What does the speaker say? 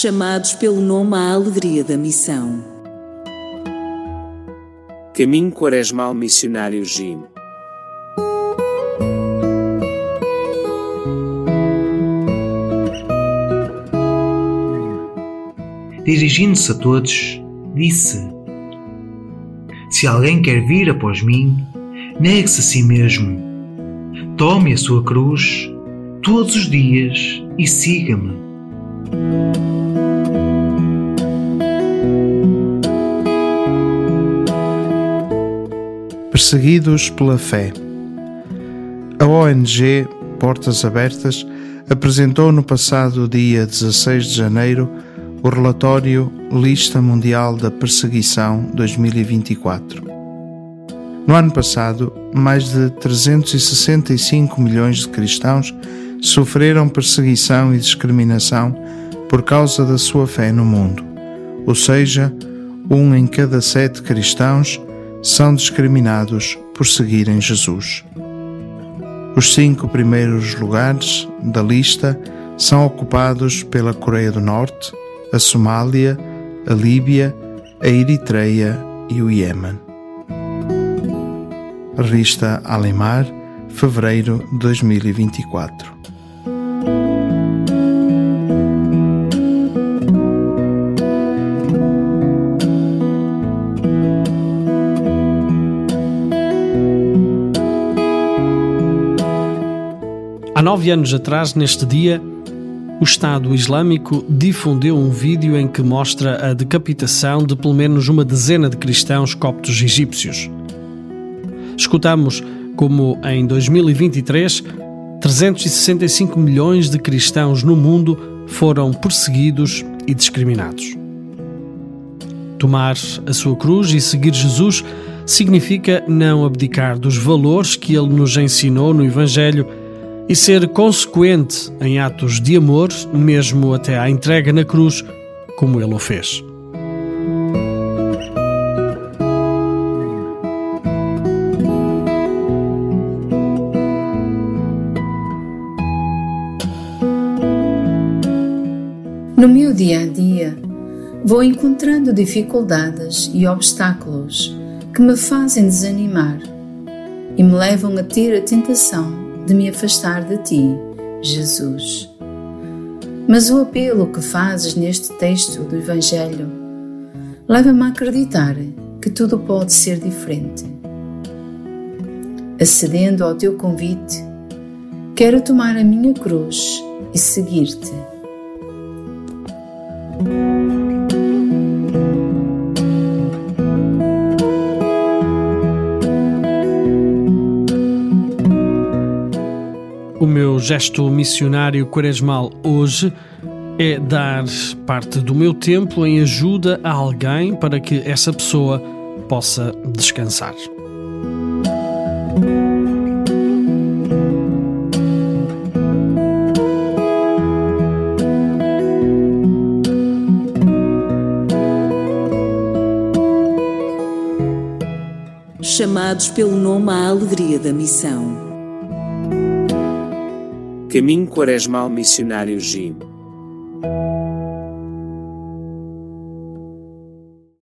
chamados pelo nome à alegria da missão. Caminho Quaresmal Missionário Jim. Dirigindo-se a todos, disse: Se alguém quer vir após mim, negue-se a si mesmo. Tome a sua cruz todos os dias e siga-me. Perseguidos pela fé. A ONG Portas Abertas apresentou no passado dia 16 de janeiro o relatório Lista Mundial da Perseguição 2024. No ano passado, mais de 365 milhões de cristãos sofreram perseguição e discriminação por causa da sua fé no mundo, ou seja, um em cada sete cristãos são discriminados por seguirem Jesus. Os cinco primeiros lugares da lista são ocupados pela Coreia do Norte, a Somália, a Líbia, a Eritreia e o Iêmen. Revista Alemar, fevereiro de 2024. Há nove anos atrás, neste dia, o Estado Islâmico difundeu um vídeo em que mostra a decapitação de pelo menos uma dezena de cristãos coptos egípcios. Escutamos como em 2023 365 milhões de cristãos no mundo foram perseguidos e discriminados. Tomar a sua cruz e seguir Jesus significa não abdicar dos valores que ele nos ensinou no Evangelho e ser consequente em atos de amor, mesmo até à entrega na cruz, como ele o fez. No meu dia a dia, vou encontrando dificuldades e obstáculos que me fazem desanimar e me levam a ter a tentação de me afastar de ti, Jesus. Mas o apelo que fazes neste texto do Evangelho leva-me a acreditar que tudo pode ser diferente. Acedendo ao teu convite, quero tomar a minha cruz e seguir-te. Gesto missionário quaresmal hoje é dar parte do meu tempo em ajuda a alguém para que essa pessoa possa descansar. Chamados pelo nome à alegria da missão. Caminho Quaresmal Missionário Jim.